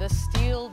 the steel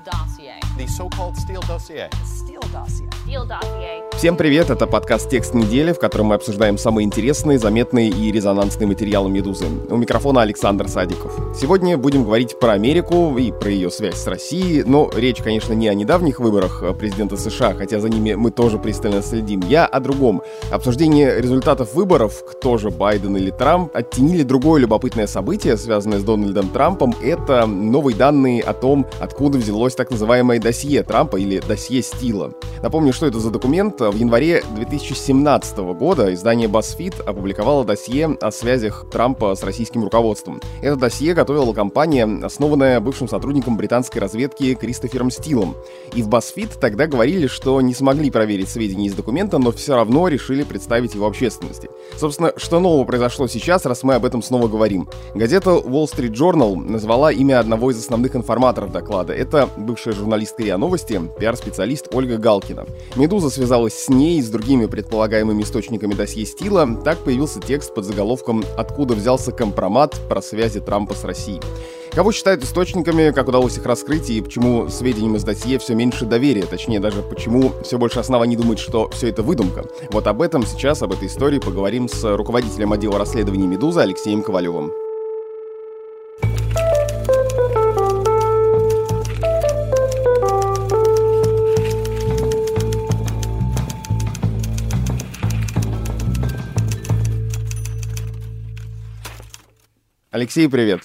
Всем привет, это подкаст «Текст недели», в котором мы обсуждаем самые интересные, заметные и резонансные материалы «Медузы». У микрофона Александр Садиков. Сегодня будем говорить про Америку и про ее связь с Россией, но речь, конечно, не о недавних выборах президента США, хотя за ними мы тоже пристально следим. Я о другом. Обсуждение результатов выборов, кто же, Байден или Трамп, оттенили другое любопытное событие, связанное с Дональдом Трампом. Это новые данные о том, откуда взялось так называемое досье Трампа или досье Стила. Напомню, что это за документ. В январе 2017 года издание BuzzFeed опубликовало досье о связях Трампа с российским руководством. Это досье готовила компания, основанная бывшим сотрудником британской разведки Кристофером Стилом. И в BuzzFeed тогда говорили, что не смогли проверить сведения из документа, но все равно решили представить его общественности. Собственно, что нового произошло сейчас, раз мы об этом снова говорим? Газета Wall Street Journal назвала имя одного из основных информаторов доклада. Это бывшая журналистка РИА Новости, пиар-специалист Ольга Галкина. «Медуза» связалась с ней и с другими предполагаемыми источниками досье Стила. Так появился текст под заголовком «Откуда взялся компромат про связи Трампа с Россией». Кого считают источниками, как удалось их раскрыть и почему сведениям из досье все меньше доверия, точнее даже почему все больше оснований думают, что все это выдумка. Вот об этом сейчас, об этой истории поговорим с руководителем отдела расследований «Медуза» Алексеем Ковалевым. Алексей, привет.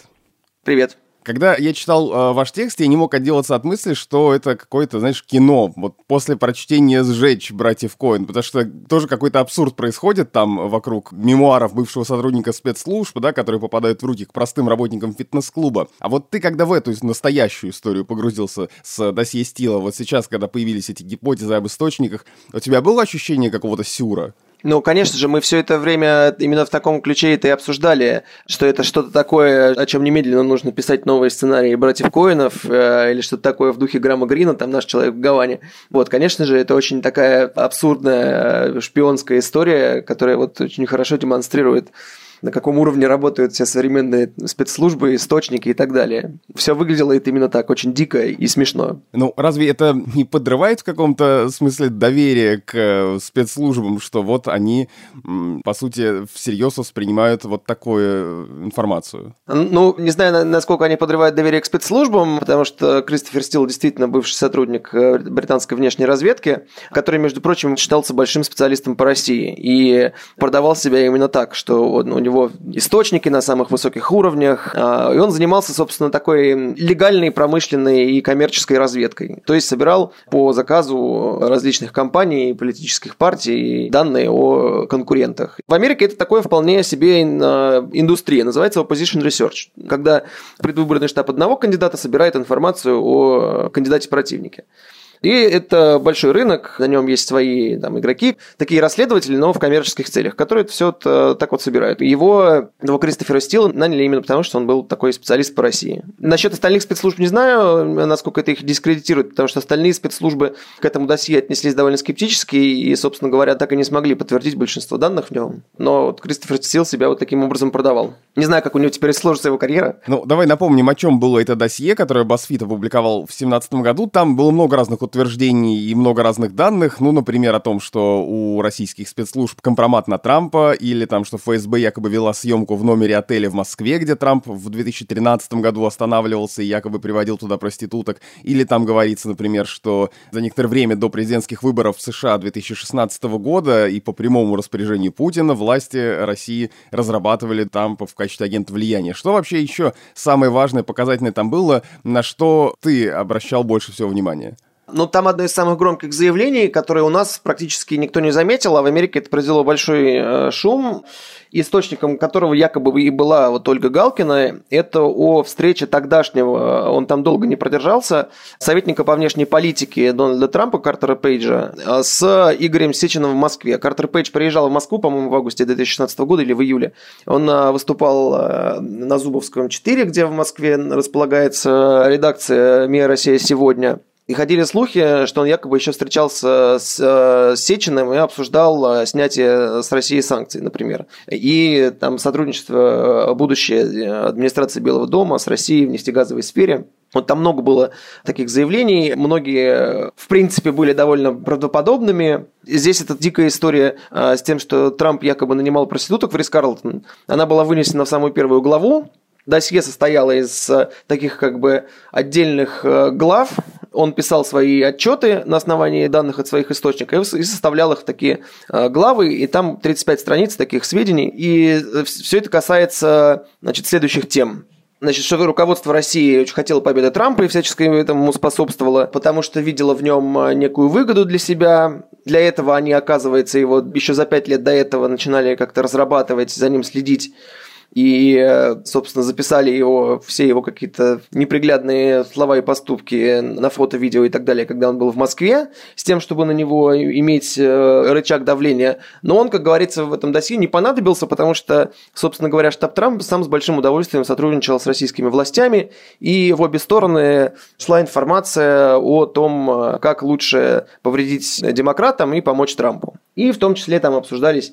Привет. Когда я читал э, ваш текст, я не мог отделаться от мысли, что это какое-то, знаешь, кино. Вот после прочтения «Сжечь» братьев Коэн, потому что тоже какой-то абсурд происходит там вокруг мемуаров бывшего сотрудника спецслужб, да, которые попадают в руки к простым работникам фитнес-клуба. А вот ты, когда в эту настоящую историю погрузился с досье Стила, вот сейчас, когда появились эти гипотезы об источниках, у тебя было ощущение какого-то сюра? Ну, конечно же, мы все это время именно в таком ключе это и обсуждали, что это что-то такое, о чем немедленно нужно писать новые сценарии братьев Коинов, э, или что-то такое в духе Грамма Грина, там наш человек в Гаване. Вот, конечно же, это очень такая абсурдная шпионская история, которая вот очень хорошо демонстрирует на каком уровне работают все современные спецслужбы, источники и так далее. Все выглядело это именно так, очень дико и смешно. Ну, разве это не подрывает в каком-то смысле доверие к э, спецслужбам, что вот они, по сути, всерьез воспринимают вот такую э, информацию? Ну, не знаю, насколько они подрывают доверие к спецслужбам, потому что Кристофер Стил действительно бывший сотрудник э, британской внешней разведки, который, между прочим, считался большим специалистом по России и продавал себя именно так, что у него него источники на самых высоких уровнях, а, и он занимался, собственно, такой легальной, промышленной и коммерческой разведкой. То есть собирал по заказу различных компаний, политических партий данные о конкурентах. В Америке это такое вполне себе индустрия, называется opposition research, когда предвыборный штаб одного кандидата собирает информацию о кандидате-противнике. И это большой рынок, на нем есть свои там, игроки, такие расследователи, но в коммерческих целях, которые это все так вот собирают. Его, его Кристофера Стила наняли именно потому, что он был такой специалист по России. Насчет остальных спецслужб не знаю, насколько это их дискредитирует, потому что остальные спецслужбы к этому досье отнеслись довольно скептически и, собственно говоря, так и не смогли подтвердить большинство данных в нем. Но вот Кристофер Стил себя вот таким образом продавал. Не знаю, как у него теперь сложится его карьера. Ну, давай напомним, о чем было это досье, которое BuzzFeed опубликовал в 2017 году. Там было много разных утверждений и много разных данных. Ну, например, о том, что у российских спецслужб компромат на Трампа, или там, что ФСБ якобы вела съемку в номере отеля в Москве, где Трамп в 2013 году останавливался и якобы приводил туда проституток. Или там говорится, например, что за некоторое время до президентских выборов в США 2016 года и по прямому распоряжению Путина власти России разрабатывали Трампа в качестве агента влияния. Что вообще еще самое важное, показательное там было, на что ты обращал больше всего внимания? Ну, там одно из самых громких заявлений, которое у нас практически никто не заметил, а в Америке это произвело большой э, шум, источником которого якобы и была вот Ольга Галкина, это о встрече тогдашнего, он там долго не продержался, советника по внешней политике Дональда Трампа, Картера Пейджа, э, с Игорем Сечиным в Москве. Картер Пейдж приезжал в Москву, по-моему, в августе 2016 года или в июле. Он э, выступал на Зубовском 4, где в Москве располагается редакция «Мия Россия сегодня». И ходили слухи, что он якобы еще встречался с э, Сечиным и обсуждал э, снятие с России санкций, например. И там сотрудничество э, будущее администрации Белого дома с Россией в нефтегазовой сфере. Вот там много было таких заявлений, многие, в принципе, были довольно правдоподобными. Здесь эта дикая история с тем, что Трамп якобы нанимал проституток в Рис Карлтон, она была вынесена в самую первую главу, Досье состояло из таких как бы отдельных глав, он писал свои отчеты на основании данных от своих источников и составлял их в такие э, главы, и там 35 страниц таких сведений, и э, все это касается значит, следующих тем. Значит, что руководство России очень хотело победы Трампа и всячески этому способствовало, потому что видело в нем э, некую выгоду для себя. Для этого они, оказывается, его еще за пять лет до этого начинали как-то разрабатывать, за ним следить и, собственно, записали его, все его какие-то неприглядные слова и поступки на фото, видео и так далее, когда он был в Москве, с тем, чтобы на него иметь э, рычаг давления. Но он, как говорится, в этом досье не понадобился, потому что, собственно говоря, штаб Трамп сам с большим удовольствием сотрудничал с российскими властями, и в обе стороны шла информация о том, э, как лучше повредить демократам и помочь Трампу. И в том числе там обсуждались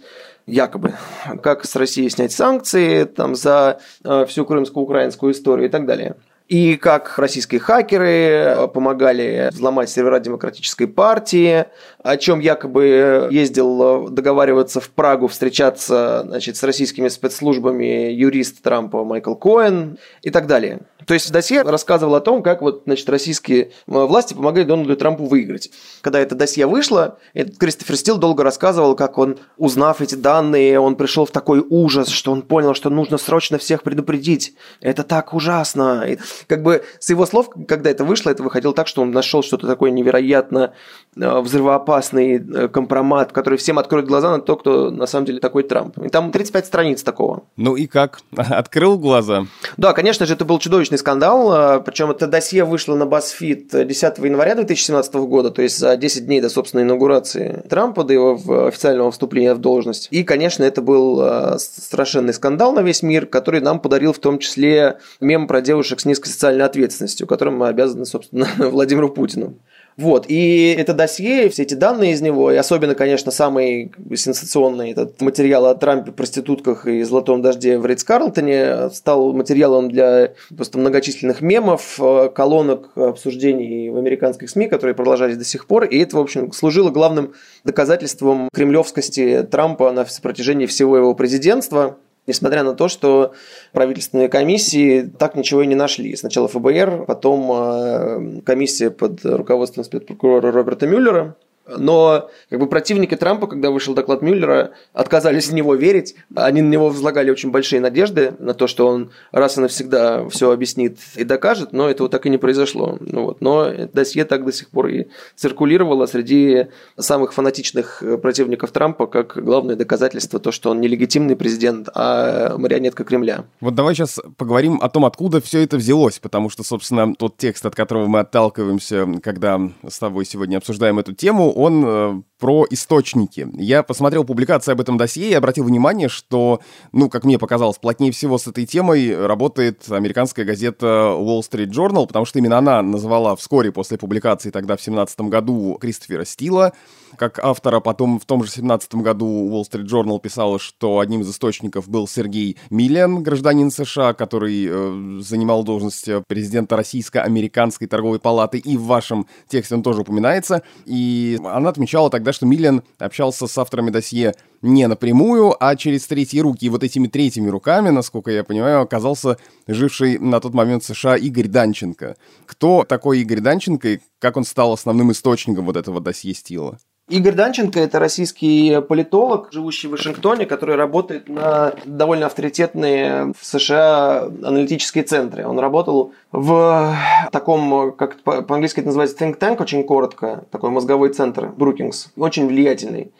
якобы, как с Россией снять санкции там, за э, всю крымско-украинскую историю и так далее. И как российские хакеры э, помогали взломать сервера демократической партии, о чем якобы ездил э, договариваться в Прагу, встречаться значит, с российскими спецслужбами юрист Трампа Майкл Коэн и так далее. То есть досье рассказывал о том, как вот, значит, российские э, власти помогли Дональду Трампу выиграть. Когда это досье вышло, этот Кристофер Стил долго рассказывал, как он, узнав эти данные, он пришел в такой ужас, что он понял, что нужно срочно всех предупредить. Это так ужасно. Как бы с его слов, когда это вышло, это выходило так, что он нашел что-то такое невероятно э, взрывоопасный э, компромат, который всем откроет глаза на то, кто на самом деле такой Трамп. И там 35 страниц такого. Ну и как? Открыл глаза? Да, конечно же, это был чудовищный скандал, а, причем это досье вышло на BuzzFeed 10 января 2017 года, то есть за 10 дней до собственной инаугурации Трампа, до его официального вступления в должность. И, конечно, это был страшенный скандал на весь мир, который нам подарил в том числе мем про девушек с низкой социальной ответственностью, которым мы обязаны, собственно, Владимиру Путину. Вот, и это досье, все эти данные из него, и особенно, конечно, самый сенсационный этот материал о Трампе, проститутках и золотом дожде в Ридс Карлтоне стал материалом для просто многочисленных мемов, э, колонок обсуждений в американских СМИ, которые продолжались до сих пор, и это, в общем, служило главным доказательством кремлевскости Трампа на протяжении всего его президентства несмотря на то, что правительственные комиссии так ничего и не нашли. Сначала ФБР, потом э, комиссия под руководством спецпрокурора Роберта Мюллера, но как бы противники Трампа, когда вышел доклад Мюллера, отказались в него верить. Они на него возлагали очень большие надежды на то, что он раз и навсегда все объяснит и докажет, но этого так и не произошло. Ну, вот. Но досье так до сих пор и циркулировало среди самых фанатичных противников Трампа как главное доказательство то, что он нелегитимный президент, а марионетка Кремля. Вот давай сейчас поговорим о том, откуда все это взялось, потому что, собственно, тот текст, от которого мы отталкиваемся, когда с тобой сегодня обсуждаем эту тему, он э, про источники. Я посмотрел публикации об этом досье и обратил внимание, что, ну, как мне показалось, плотнее всего с этой темой работает американская газета Wall Street Journal, потому что именно она назвала вскоре после публикации тогда в 17 году Кристофера Стила как автора. Потом в том же 17 году Wall Street Journal писала, что одним из источников был Сергей Миллен, гражданин США, который э, занимал должность президента Российско-Американской торговой палаты, и в вашем тексте он тоже упоминается. И она отмечала тогда, что Миллен общался с авторами досье не напрямую, а через третьи руки. И вот этими третьими руками, насколько я понимаю, оказался живший на тот момент в США Игорь Данченко. Кто такой Игорь Данченко и как он стал основным источником вот этого досье Стила? Игорь Данченко – это российский политолог, живущий в Вашингтоне, который работает на довольно авторитетные в США аналитические центры. Он работал в таком, как по-английски это называется, think tank, очень коротко, такой мозговой центр, Брукингс, очень влиятельный.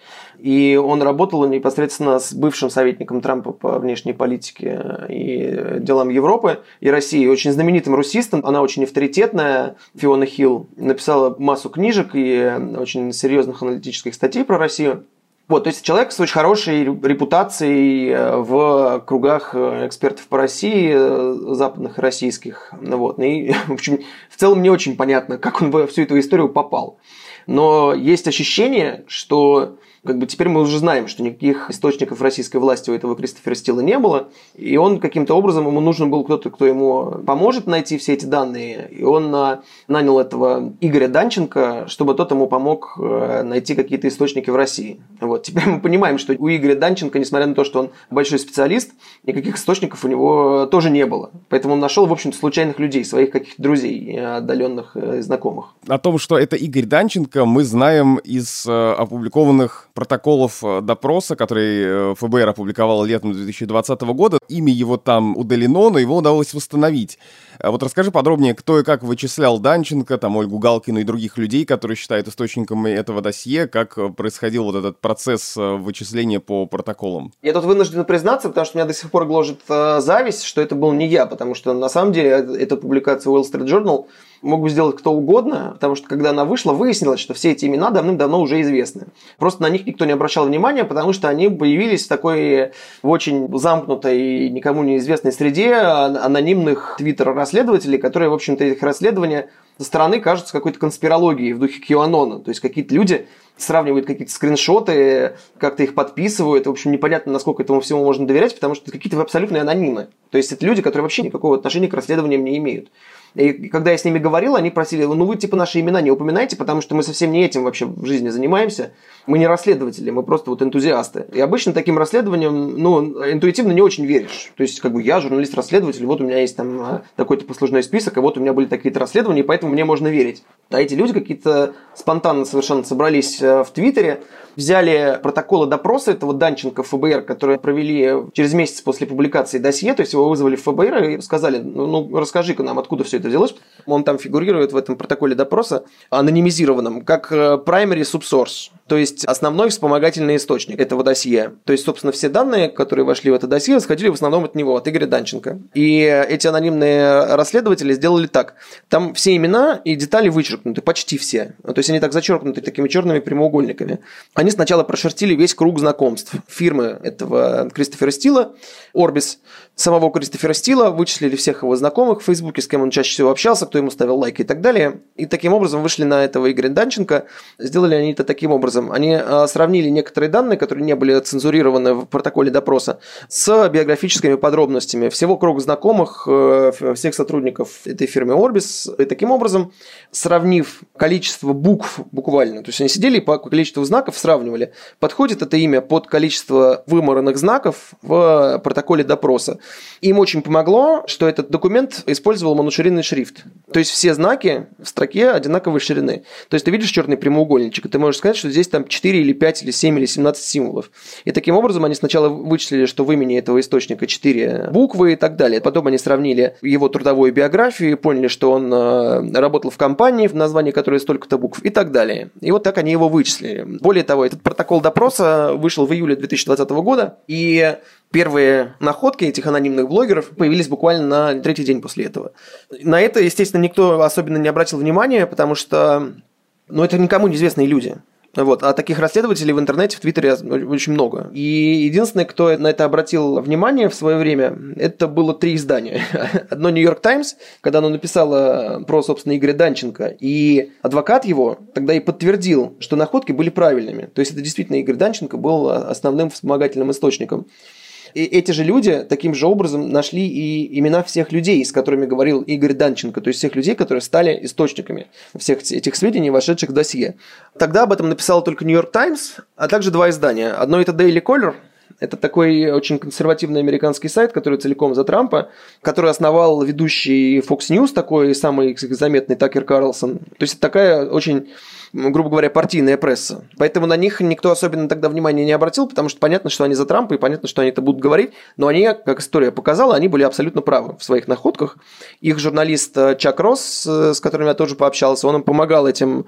И он работал непосредственно с бывшим советником Трампа по внешней политике и делам Европы и России, очень знаменитым русистом. Она очень авторитетная, Фиона Хилл, написала массу книжек и очень серьезных аналитических статей про Россию. Вот, то есть человек с очень хорошей репутацией э, в кругах э, экспертов по России, э, западных российских. Вот. И, в общем, в целом не очень понятно, как он в всю эту историю попал. Но есть ощущение, что как бы теперь мы уже знаем, что никаких источников российской власти у этого Кристофера Стила не было, и он каким-то образом, ему нужен был кто-то, кто ему поможет найти все эти данные, и он а, нанял этого Игоря Данченко, чтобы тот ему помог э, найти какие-то источники в России. Вот. Теперь мы понимаем, что у Игоря Данченко, несмотря на то, что он большой специалист, никаких источников у него тоже не было. Поэтому он нашел, в общем-то, случайных людей, своих каких-то друзей, отдаленных э, знакомых. О том, что это Игорь Данченко, мы знаем из э, опубликованных протоколов э, допроса, который э, ФБР опубликовал летом 2020 года. Имя его там удалено, но его удалось восстановить. А вот расскажи подробнее, кто и как вычислял Данченко, там Ольгу Галкину и других людей, которые считают источниками этого досье, как э, происходил вот этот процесс вычисления по протоколам. Я тут вынужден признаться, потому что меня до сих пор гложет зависть, что это был не я, потому что на самом деле эта публикация Wall Street Journal – мог бы сделать кто угодно, потому что когда она вышла, выяснилось, что все эти имена давным-давно уже известны. Просто на них никто не обращал внимания, потому что они появились в такой в очень замкнутой и никому неизвестной среде анонимных твиттер-расследователей, которые, в общем-то, их расследования со стороны кажутся какой-то конспирологией в духе QAnon. То есть какие-то люди сравнивают какие-то скриншоты, как-то их подписывают. В общем, непонятно, насколько этому всему можно доверять, потому что это какие-то абсолютные анонимы. То есть это люди, которые вообще никакого отношения к расследованиям не имеют. И когда я с ними говорил, они просили, ну вы типа наши имена не упоминайте, потому что мы совсем не этим вообще в жизни занимаемся. Мы не расследователи, мы просто вот энтузиасты. И обычно таким расследованием, ну, интуитивно не очень веришь. То есть, как бы я журналист-расследователь, вот у меня есть там а, такой-то послужной список, и вот у меня были такие-то расследования, и поэтому мне можно верить. А эти люди какие-то спонтанно совершенно собрались э, в Твиттере, взяли протоколы допроса этого Данченко ФБР, которые провели через месяц после публикации досье, то есть его вызвали в ФБР и сказали, ну, ну расскажи-ка нам, откуда все это взялось. Он там фигурирует в этом протоколе допроса анонимизированном, как э, primary subsource, то есть основной вспомогательный источник этого досье. То есть, собственно, все данные, которые вошли в это досье, сходили в основном от него, от Игоря Данченко. И эти анонимные расследователи сделали так. Там все имена и детали вычеркнуты, почти все. То есть они так зачеркнуты такими черными прямоугольниками. Они сначала прошертили весь круг знакомств фирмы этого Кристофера Стила, Orbis, самого Кристофера Стила, вычислили всех его знакомых в Фейсбуке, с кем он чаще всего общался, кто ему ставил лайки и так далее. И таким образом вышли на этого Игоря Данченко. Сделали они это таким образом. Они а, сравнили некоторые данные, которые не были цензурированы в протоколе допроса, с биографическими подробностями всего круга знакомых, э, всех сотрудников этой фирмы Orbis. И таким образом, сравнив количество букв буквально, то есть они сидели по количеству знаков сравнивали, подходит это имя под количество вымаранных знаков в протоколе допроса. Им очень помогло, что этот документ использовал моноширинный шрифт. То есть все знаки в строке одинаковой ширины. То есть ты видишь черный прямоугольничек, и ты можешь сказать, что здесь там 4 или 5 или 7 или 17 символов. И таким образом они сначала вычислили, что в имени этого источника 4 буквы и так далее. Потом они сравнили его трудовую биографию и поняли, что он э, работал в компании, в названии которой столько-то букв и так далее. И вот так они его вычислили. Более того, этот протокол допроса вышел в июле 2020 года, и Первые находки этих анонимных блогеров появились буквально на третий день после этого. На это, естественно, никто особенно не обратил внимания, потому что ну, это никому неизвестные люди. Вот. А таких расследователей в интернете, в Твиттере очень много. И единственное, кто на это обратил внимание в свое время, это было три издания. Одно Нью-Йорк Таймс, когда оно написало про, собственно, Игоря Данченко, и адвокат его тогда и подтвердил, что находки были правильными. То есть это действительно Игорь Данченко был основным вспомогательным источником. И эти же люди таким же образом нашли и имена всех людей, с которыми говорил Игорь Данченко, то есть всех людей, которые стали источниками всех этих сведений, вошедших в досье. Тогда об этом написал только Нью-Йорк Таймс, а также два издания. Одно это Daily Caller, это такой очень консервативный американский сайт, который целиком за Трампа, который основал ведущий Fox News, такой самый заметный Такер Карлсон. То есть это такая очень грубо говоря, партийная пресса. Поэтому на них никто особенно тогда внимания не обратил, потому что понятно, что они за Трампа, и понятно, что они это будут говорить, но они, как история показала, они были абсолютно правы в своих находках. Их журналист э, Чак Росс, э, с которым я тоже пообщался, он им помогал этим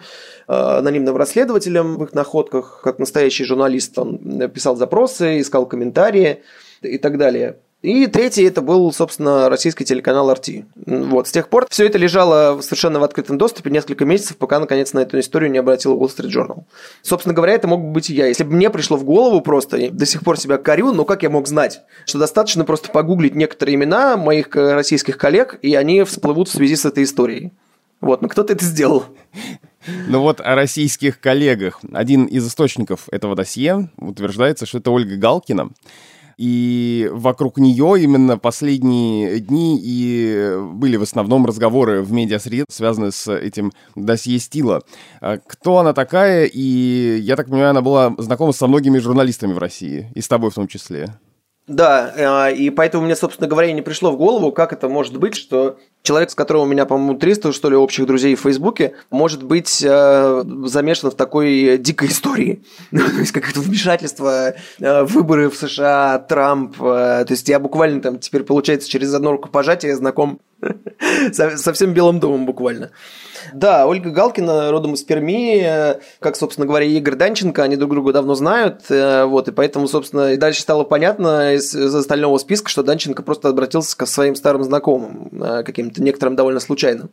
э, анонимным расследователям в их находках, как настоящий журналист, он писал запросы, искал комментарии и так далее. И третий это был, собственно, российский телеканал RT. Вот, с тех пор все это лежало совершенно в открытом доступе несколько месяцев, пока, наконец, на эту историю не обратил Wall Street Journal. Собственно говоря, это мог быть и я. Если бы мне пришло в голову просто, и до сих пор себя корю, но как я мог знать, что достаточно просто погуглить некоторые имена моих э, российских коллег, и они всплывут в связи с этой историей. Вот, но кто-то это сделал. Ну вот о российских коллегах. Один из источников этого досье утверждается, что это Ольга Галкина. И вокруг нее именно последние дни и были в основном разговоры в медиасреде, связанные с этим досье Стила. А кто она такая? И, я так понимаю, она была знакома со многими журналистами в России, и с тобой в том числе. Да, э, и поэтому мне, собственно говоря, не пришло в голову, как это может быть, что человек, с которым у меня, по-моему, 300, что ли, общих друзей в Фейсбуке, может быть э, замешан в такой дикой истории. То есть, какое-то вмешательство, э, выборы в США, Трамп. то есть, я буквально там теперь, получается, через одно рукопожатие знаком со всем Белым домом буквально. Да, Ольга Галкина родом из Перми, как, собственно говоря, и Игорь Данченко, они друг друга давно знают, э, вот, и поэтому, собственно, и дальше стало понятно из, из остального списка, что Данченко просто обратился к своим старым знакомым, э, каким-то некоторым довольно случайным.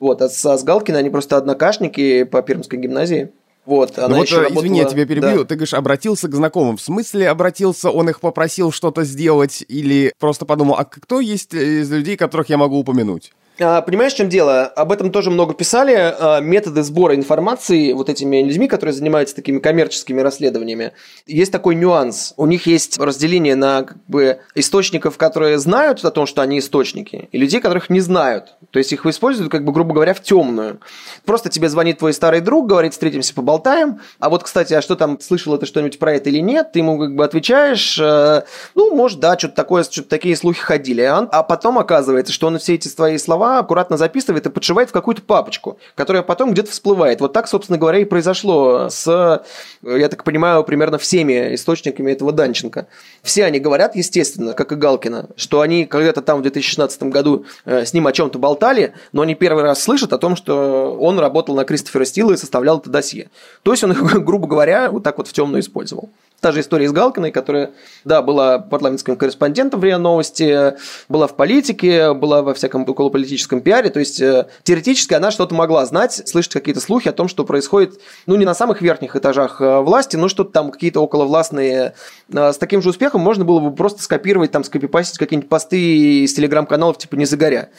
Вот, а с, а с Галкиной они просто однокашники по Пермской гимназии. Вот, она ну вот, еще работала... извини, я тебя перебью. Да. Ты говоришь, обратился к знакомым. В смысле обратился, он их попросил что-то сделать или просто подумал, а кто есть из людей, которых я могу упомянуть? А, понимаешь, в чем дело? Об этом тоже много писали. А, методы сбора информации вот этими людьми, которые занимаются такими коммерческими расследованиями. Есть такой нюанс. У них есть разделение на как бы, источников, которые знают о том, что они источники, и людей, которых не знают. То есть их используют, как бы, грубо говоря, в темную. Просто тебе звонит твой старый друг, говорит, встретимся, поболтаем. А вот, кстати, а что там, слышал ты что-нибудь про это или нет? Ты ему как бы отвечаешь, э, ну, может, да, что-то такое, что-то такие слухи ходили. А, а потом оказывается, что он все эти твои слова аккуратно записывает и подшивает в какую-то папочку, которая потом где-то всплывает. Вот так, собственно говоря, и произошло с, я так понимаю, примерно всеми источниками этого Данченко. Все они говорят, естественно, как и Галкина, что они когда-то там в 2016 году э, с ним о чем-то болтали, но они первый раз слышат о том, что он работал на Кристофера Стила и составлял это досье. То есть он их, грубо говоря, вот так вот в темную использовал. Та же история с Галкиной, которая, да, была парламентским корреспондентом в РИА Новости, была в политике, была во всяком околополитическом пиаре, то есть э, теоретически она что-то могла знать, слышать какие-то слухи о том, что происходит, ну, не на самых верхних этажах э, власти, но что-то там какие-то околовластные. Э, с таким же успехом можно было бы просто скопировать, там, скопипастить какие-нибудь посты из телеграм-каналов типа «Не загоря».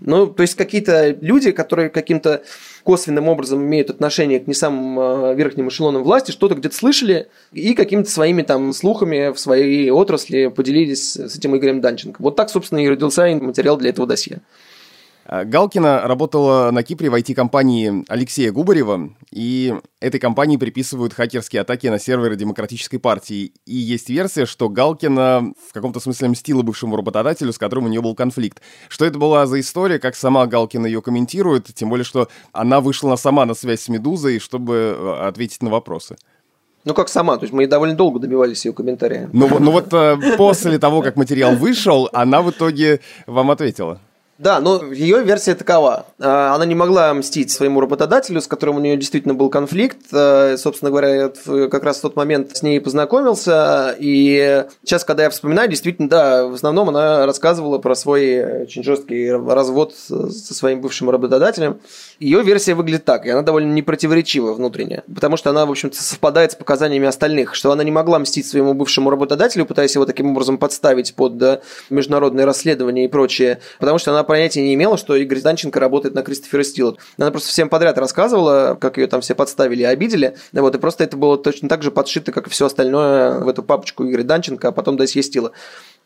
Ну, то есть какие-то люди, которые каким-то косвенным образом имеют отношение к не самым э, верхним эшелонам власти, что-то где-то слышали и какими-то своими там слухами в своей отрасли поделились с этим Игорем Данченко. Вот так, собственно, и родился материал для этого досье. А, Галкина работала на Кипре в IT-компании Алексея Губарева, и этой компании приписывают хакерские атаки на серверы Демократической партии. И есть версия, что Галкина в каком-то смысле мстила бывшему работодателю, с которым у нее был конфликт. Что это была за история, как сама Галкина ее комментирует, тем более, что она вышла сама на связь с «Медузой», чтобы э, ответить на вопросы. Ну, как сама, то есть мы довольно долго добивались ее комментария. Ну, ну вот э, после того, как материал вышел, она в итоге вам ответила. Да, но ее версия такова. А, она не могла мстить своему работодателю, с которым у нее действительно был конфликт. А, собственно говоря, я как раз в тот момент с ней познакомился. И сейчас, когда я вспоминаю, действительно, да, в основном она рассказывала про свой очень жесткий развод со своим бывшим работодателем. Ее версия выглядит так, и она довольно непротиворечива внутренне, потому что она, в общем-то, совпадает с показаниями остальных, что она не могла мстить своему бывшему работодателю, пытаясь его таким образом подставить под да, международные расследования и прочее, потому что она понятия не имела, что Игорь Данченко работает на Кристофера Стила. Она просто всем подряд рассказывала, как ее там все подставили и обидели, вот, и просто это было точно так же подшито, как и все остальное в эту папочку Игоря Данченко, а потом досье Стила.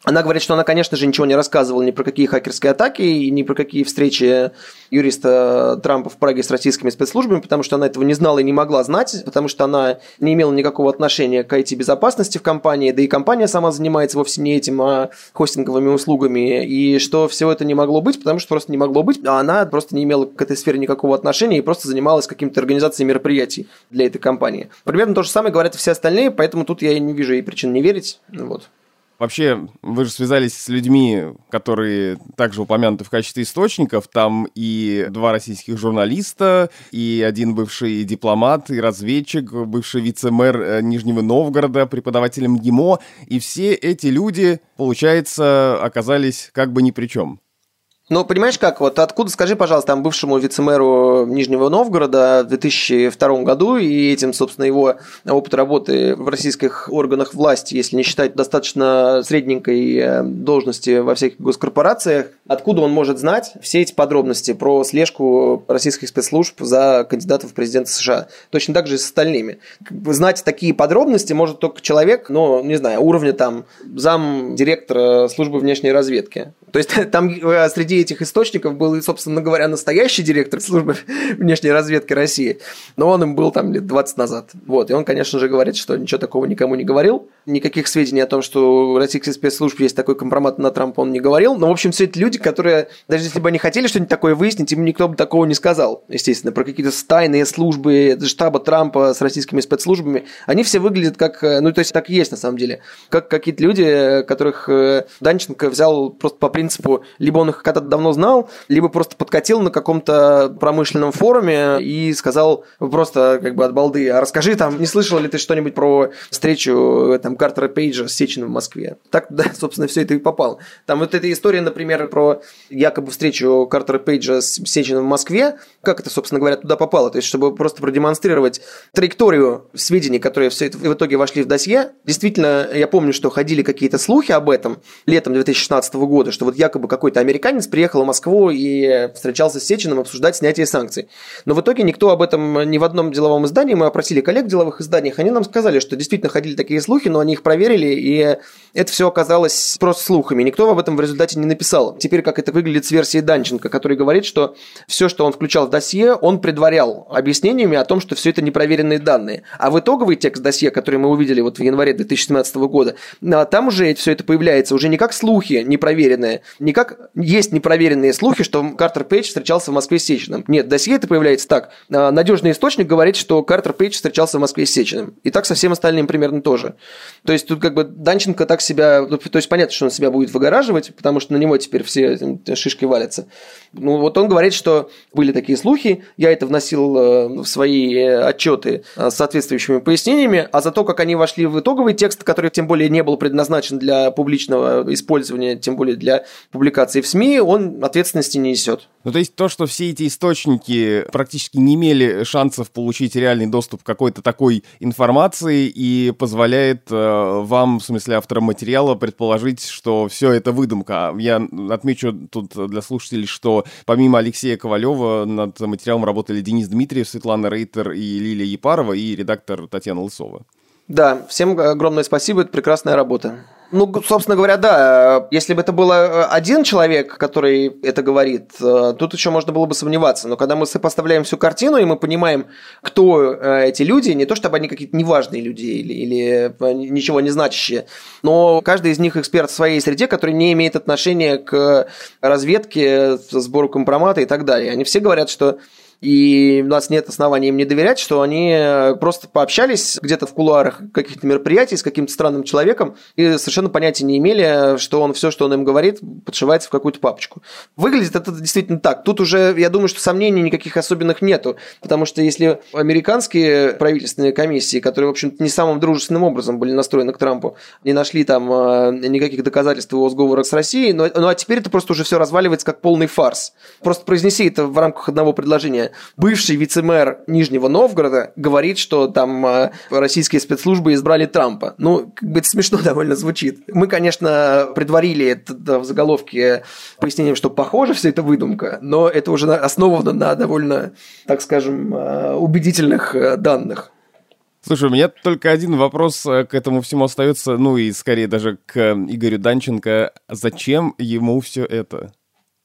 Она говорит, что она, конечно же, ничего не рассказывала ни про какие хакерские атаки, ни про какие встречи юриста Трампа в Праге с российскими спецслужбами, потому что она этого не знала и не могла знать, потому что она не имела никакого отношения к IT-безопасности в компании, да и компания сама занимается вовсе не этим, а хостинговыми услугами, и что все это не могло быть, потому что просто не могло быть, а она просто не имела к этой сфере никакого отношения и просто занималась какими-то организацией мероприятий для этой компании. Примерно то же самое говорят и все остальные, поэтому тут я не вижу и причин не верить. Вот. Вообще, вы же связались с людьми, которые также упомянуты в качестве источников. Там и два российских журналиста, и один бывший дипломат, и разведчик, бывший вице-мэр э, Нижнего Новгорода, преподаватель МГИМО. И все эти люди, получается, оказались как бы ни при чем. Ну, понимаешь как, вот откуда, скажи, пожалуйста, там бывшему вице-мэру Нижнего Новгорода в 2002 году и этим, собственно, его опыт работы в российских органах власти, если не считать достаточно средненькой э, должности во всяких госкорпорациях, откуда он может знать все эти подробности про слежку российских спецслужб за кандидатов в президенты США? Точно так же и с остальными. Знать такие подробности может только человек, ну, не знаю, уровня там зам директора службы внешней разведки. То есть там э, среди этих источников был, собственно говоря, настоящий директор службы внешней разведки России, но он им был там лет 20 назад. Вот, и он, конечно же, говорит, что ничего такого никому не говорил, никаких сведений о том, что у российских спецслужб есть такой компромат на Трампа, он не говорил. Но, в общем, все эти люди, которые, даже если бы они хотели что-нибудь такое выяснить, им никто бы такого не сказал, естественно, про какие-то тайные службы штаба Трампа с российскими спецслужбами, они все выглядят как, э, ну, то есть так и есть на самом деле, как какие-то люди, которых э, Данченко взял просто по принципу, либо он их когда-то давно знал, либо просто подкатил на каком-то промышленном форуме и сказал просто как бы от балды, а расскажи там, не слышал ли ты что-нибудь про встречу там Картера Пейджа с Сечиным в Москве. Так, да, собственно, все это и попало. Там вот эта история, например, про якобы встречу Картера Пейджа с Сечиным в Москве, как это, собственно говоря, туда попало? То есть, чтобы просто продемонстрировать траекторию сведений, которые все это в итоге вошли в досье. Действительно, я помню, что ходили какие-то слухи об этом летом 2016 года, что вот якобы какой-то американец приехал в Москву и встречался с Сечиным обсуждать снятие санкций. Но в итоге никто об этом ни в одном деловом издании, мы опросили коллег в деловых изданиях, они нам сказали, что действительно ходили такие слухи, но они их проверили, и это все оказалось просто слухами. Никто об этом в результате не написал. Теперь как это выглядит с версией Данченко, который говорит, что все, что он включал в досье, он предварял объяснениями о том, что все это непроверенные данные. А в итоговый текст досье, который мы увидели вот в январе 2017 года, там уже все это появляется уже не как слухи непроверенные, не как есть непроверенные слухи, что Картер Пейдж встречался в Москве с Сечиным. Нет, досье это появляется так. А, Надежный источник говорит, что Картер Пейдж встречался в Москве с Сечиным. И так со всем остальным примерно тоже. То есть тут как бы Данченко так себя... Ну, то есть понятно, что он себя будет выгораживать, потому что на него теперь все шишки валятся. Ну вот он говорит, что были такие слухи, я это вносил э, в свои э, отчеты э, с соответствующими пояснениями, а за то, как они вошли в итоговый текст, который тем более не был предназначен для публичного использования, тем более для публикации в СМИ, он ответственности не несет. Ну, то есть то, что все эти источники практически не имели шансов получить реальный доступ к какой-то такой информации и позволяет вам, в смысле автора материала, предположить, что все это выдумка. Я отмечу тут для слушателей, что помимо Алексея Ковалева над материалом работали Денис Дмитриев, Светлана Рейтер и Лилия Епарова и редактор Татьяна Лысова. Да, всем огромное спасибо, это прекрасная работа. Ну, собственно говоря, да. Если бы это был э, один человек, который это говорит, э, тут еще можно было бы сомневаться. Но когда мы сопоставляем всю картину, и мы понимаем, кто э, эти люди, не то чтобы они какие-то неважные люди или, или ничего не значащие, но каждый из них эксперт в своей среде, который не имеет отношения к разведке, сбору компромата и так далее. Они все говорят, что и у нас нет оснований им не доверять, что они э, просто пообщались где-то в кулуарах каких-то мероприятий с каким-то странным человеком и совершенно понятия не имели, что он все, что он им говорит, подшивается в какую-то папочку. Выглядит это действительно так. Тут уже, я думаю, что сомнений никаких особенных нету, потому что если американские правительственные комиссии, которые, в общем-то, не самым дружественным образом были настроены к Трампу, не нашли там э, никаких доказательств его сговора с Россией, но, ну а теперь это просто уже все разваливается как полный фарс. Просто произнеси это в рамках одного предложения бывший вице-мэр Нижнего Новгорода говорит, что там э, российские спецслужбы избрали Трампа. Ну, как бы это смешно довольно звучит. Мы, конечно, предварили это в заголовке пояснением, что похоже все это выдумка, но это уже основано на довольно, так скажем, э, убедительных э, данных. Слушай, у меня только один вопрос к этому всему остается, ну и скорее даже к Игорю Данченко. Зачем ему все это?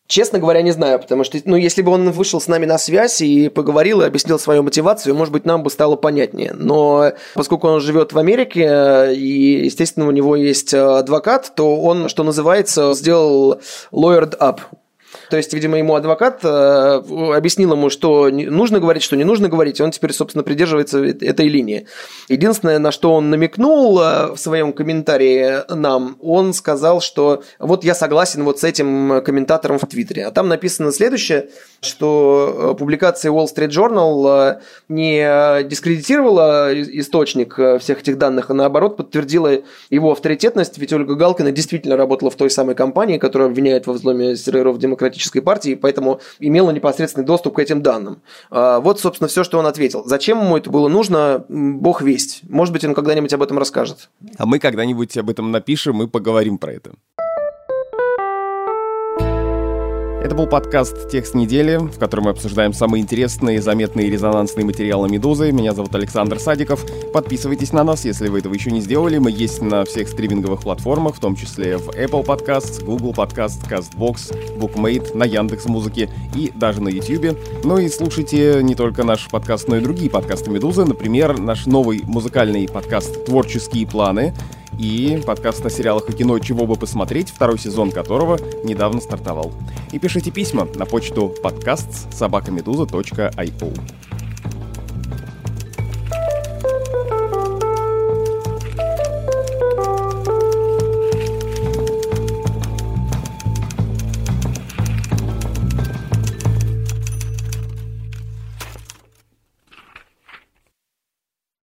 Честно говоря, не знаю, потому что, ну, если бы он вышел с нами на связь и поговорил и объяснил свою мотивацию, может быть, нам бы стало понятнее. Но поскольку он живет в Америке и, естественно, у него есть адвокат, то он, что называется, сделал lawyered up. То есть, видимо, ему адвокат э, объяснил ему, что нужно говорить, что не нужно говорить, и он теперь, собственно, придерживается этой линии. Единственное, на что он намекнул э, в своем комментарии нам, он сказал, что вот я согласен вот с этим комментатором в Твиттере. А там написано следующее, что э, публикация Wall Street Journal не дискредитировала источник всех этих данных, а наоборот подтвердила его авторитетность, ведь Ольга Галкина действительно работала в той самой компании, которая обвиняет во взломе серверов Демократической партии, поэтому имела непосредственный доступ к этим данным. А, вот, собственно, все, что он ответил. Зачем ему это было нужно, бог весть. Может быть, он когда-нибудь об этом расскажет. А мы когда-нибудь об этом напишем и поговорим про это. Это был подкаст «Текст недели», в котором мы обсуждаем самые интересные, заметные и резонансные материалы «Медузы». Меня зовут Александр Садиков. Подписывайтесь на нас, если вы этого еще не сделали. Мы есть на всех стриминговых платформах, в том числе в Apple Podcasts, Google Podcasts, CastBox, BookMate, на Яндекс Музыке и даже на YouTube. Ну и слушайте не только наш подкаст, но и другие подкасты «Медузы». Например, наш новый музыкальный подкаст «Творческие планы», и подкаст о сериалах и кино «Чего бы посмотреть», второй сезон которого недавно стартовал. И пишите письма на почту подкаст собакамедуза.io.